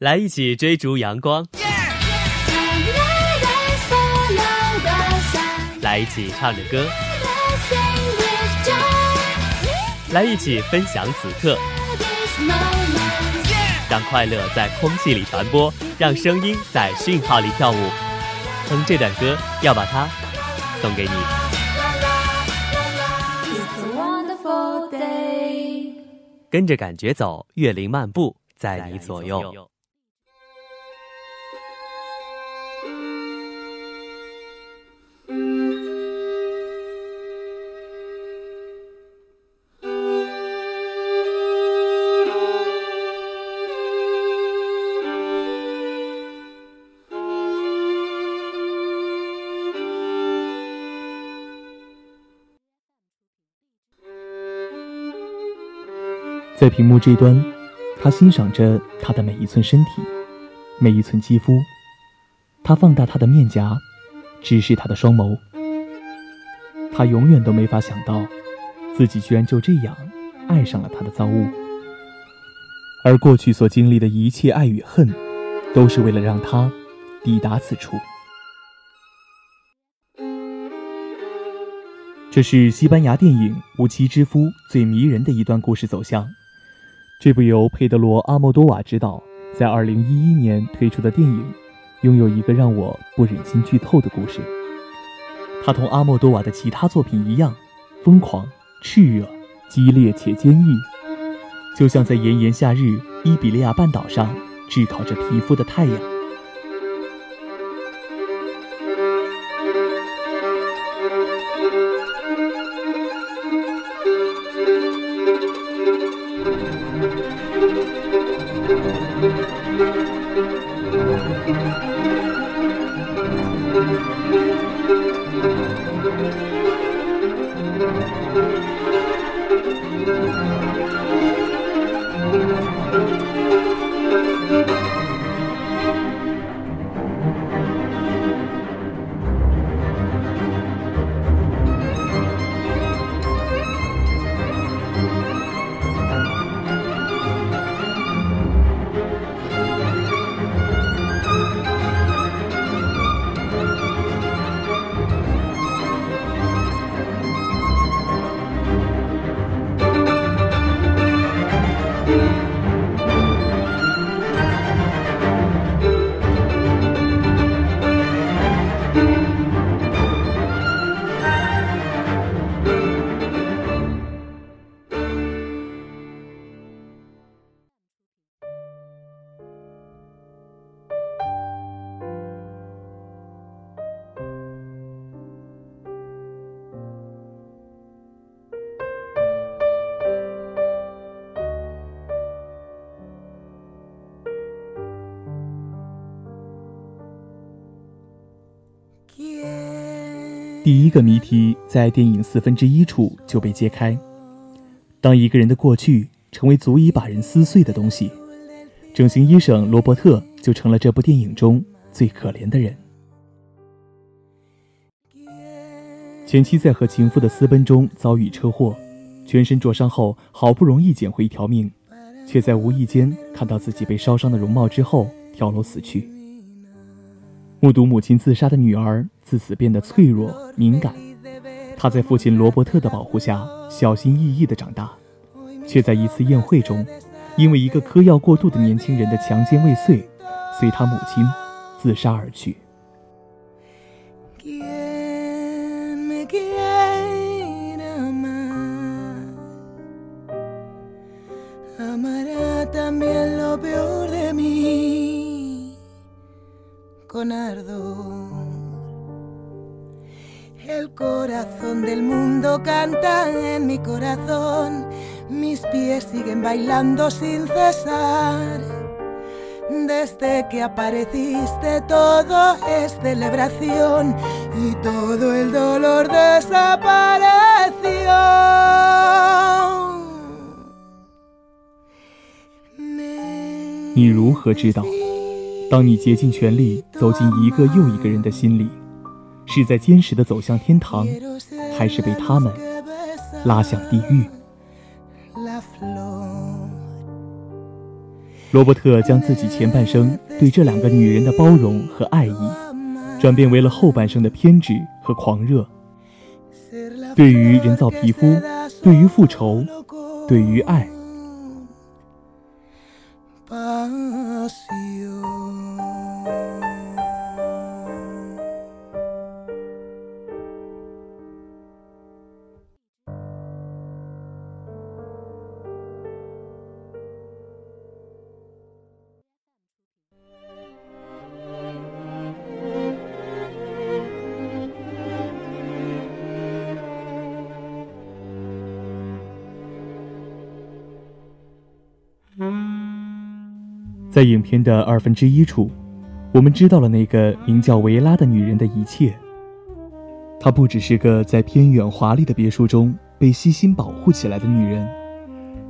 来一起追逐阳光，来一起唱着歌，来一起分享此刻，让快乐在空气里传播，让声音在讯号里跳舞。哼，这段歌要把它送给你。跟着感觉走，月龄漫步在你左右。在屏幕这端，他欣赏着他的每一寸身体，每一寸肌肤。他放大他的面颊，直视他的双眸。他永远都没法想到，自己居然就这样爱上了他的造物。而过去所经历的一切爱与恨，都是为了让他抵达此处。这是西班牙电影《无妻之夫》最迷人的一段故事走向。这部由佩德罗·阿莫多瓦执导，在2011年推出的电影，拥有一个让我不忍心剧透的故事。它同阿莫多瓦的其他作品一样，疯狂、炽热、激烈且坚毅，就像在炎炎夏日伊比利亚半岛上炙烤着皮肤的太阳。第一个谜题在电影四分之一处就被揭开。当一个人的过去成为足以把人撕碎的东西，整形医生罗伯特就成了这部电影中最可怜的人。前妻在和情妇的私奔中遭遇车祸，全身灼伤后，好不容易捡回一条命，却在无意间看到自己被烧伤的容貌之后跳楼死去。目睹母亲自杀的女儿自此变得脆弱敏感，她在父亲罗伯特的保护下小心翼翼地长大，却在一次宴会中，因为一个嗑药过度的年轻人的强奸未遂，随他母亲自杀而去。con ardor. El corazón del mundo canta en mi corazón, mis pies siguen bailando sin cesar. Desde que apareciste todo es celebración y todo el dolor desapareció. 你如何知道？当你竭尽全力走进一个又一个人的心里， 是在坚实的走向天堂，还是被他们拉向地狱罗伯特将自己前半生对这两个女人的包容和爱意，转变为了后半生的偏执和狂热。对于人造皮肤，对于复仇，对于爱。在影片的二分之一处，我们知道了那个名叫维拉的女人的一切。她不只是个在偏远华丽的别墅中被悉心保护起来的女人，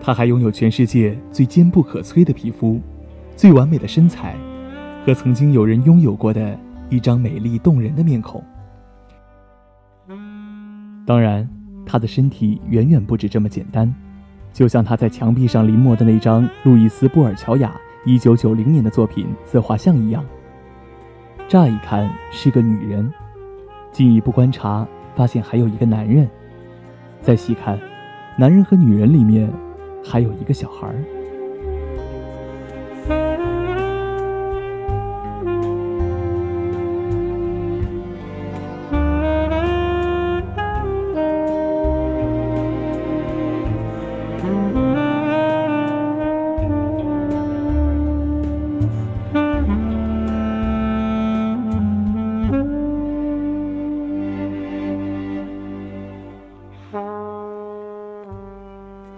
她还拥有全世界最坚不可摧的皮肤、最完美的身材，和曾经有人拥有过的一张美丽动人的面孔。当然，她的身体远远不止这么简单，就像她在墙壁上临摹的那张路易斯·布尔乔亚。一九九零年的作品自画像一样，乍一看是个女人，进一步观察发现还有一个男人，再细看，男人和女人里面还有一个小孩儿。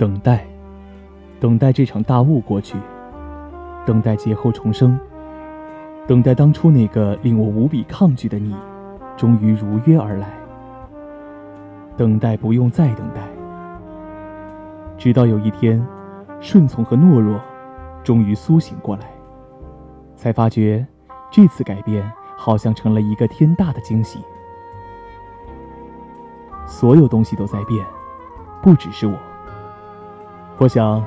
等待，等待这场大雾过去，等待劫后重生，等待当初那个令我无比抗拒的你，终于如约而来。等待不用再等待，直到有一天，顺从和懦弱终于苏醒过来，才发觉这次改变好像成了一个天大的惊喜。所有东西都在变，不只是我。我想，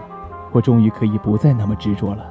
我终于可以不再那么执着了。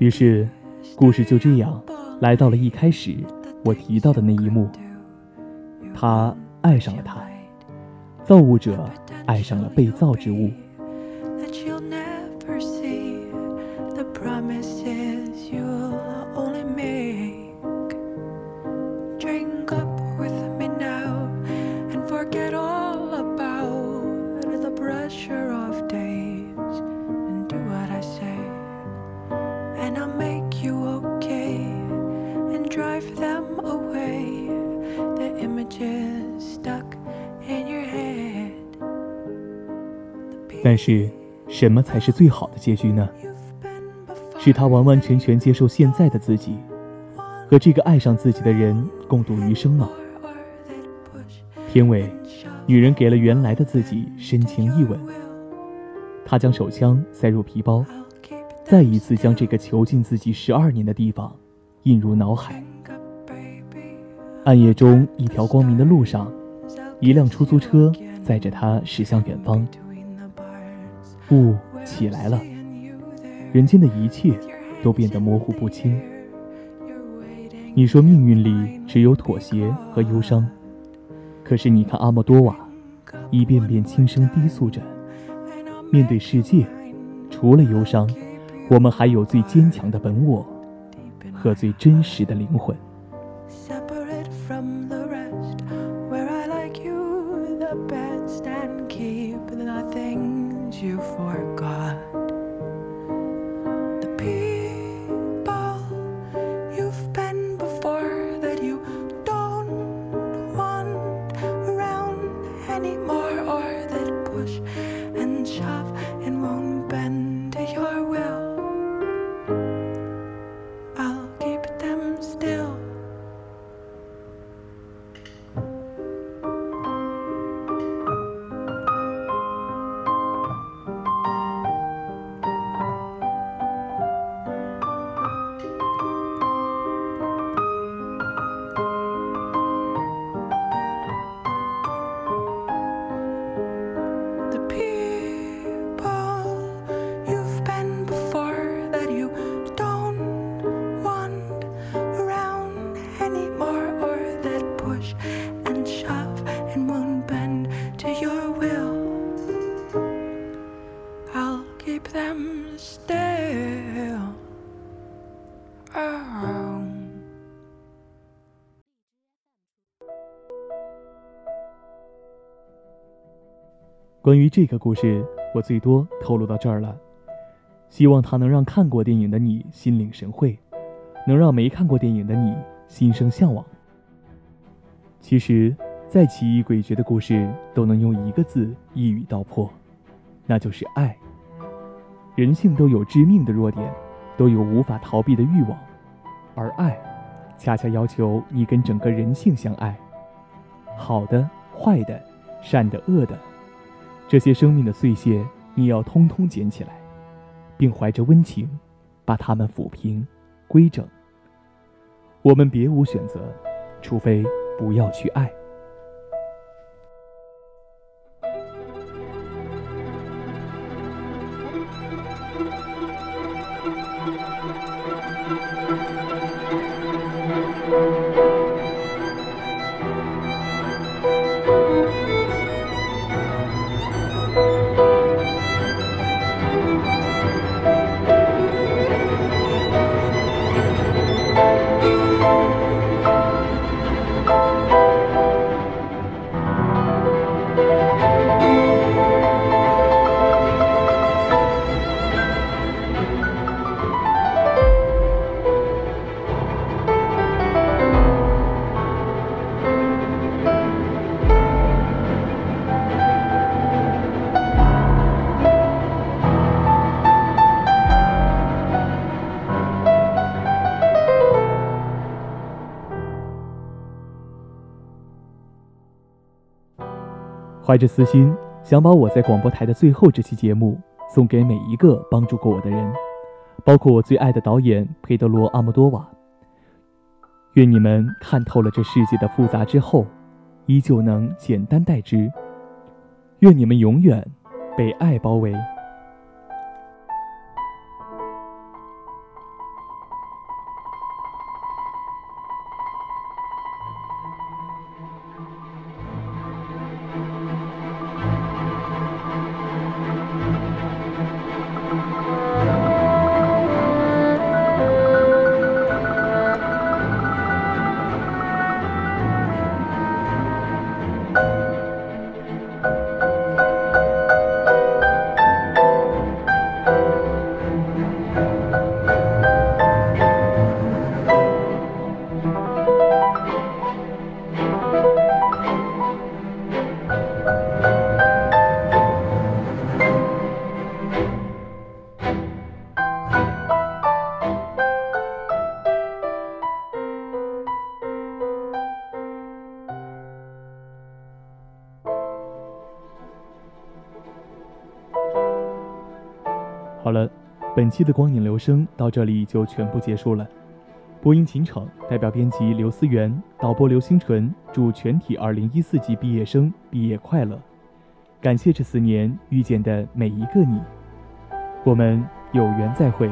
于是，故事就这样来到了一开始我提到的那一幕。他爱上了他，造物者爱上了被造之物。但是，什么才是最好的结局呢？是他完完全全接受现在的自己，和这个爱上自己的人共度余生吗？片尾，女人给了原来的自己深情一吻。她将手枪塞入皮包，再一次将这个囚禁自己十二年的地方印入脑海。暗夜中，一条光明的路上，一辆出租车载着她驶向远方。雾起来了，人间的一切都变得模糊不清。你说命运里只有妥协和忧伤，可是你看阿莫多瓦，一遍遍轻声低诉着：面对世界，除了忧伤，我们还有最坚强的本我和最真实的灵魂。you for 关于这个故事，我最多透露到这儿了。希望它能让看过电影的你心领神会，能让没看过电影的你心生向往。其实，再奇异诡谲的故事都能用一个字一语道破，那就是爱。人性都有致命的弱点，都有无法逃避的欲望，而爱，恰恰要求你跟整个人性相爱。好的、坏的、善的、恶的，这些生命的碎屑，你要通通捡起来。并怀着温情，把它们抚平、规整。我们别无选择，除非不要去爱。怀着私心，想把我在广播台的最后这期节目送给每一个帮助过我的人，包括我最爱的导演佩德罗·阿莫多瓦。愿你们看透了这世界的复杂之后，依旧能简单待之。愿你们永远被爱包围。好了，本期的光影留声到这里就全部结束了。播音秦城代表编辑刘思源，导播刘星纯，祝全体2014级毕业生毕业快乐！感谢这四年遇见的每一个你，我们有缘再会。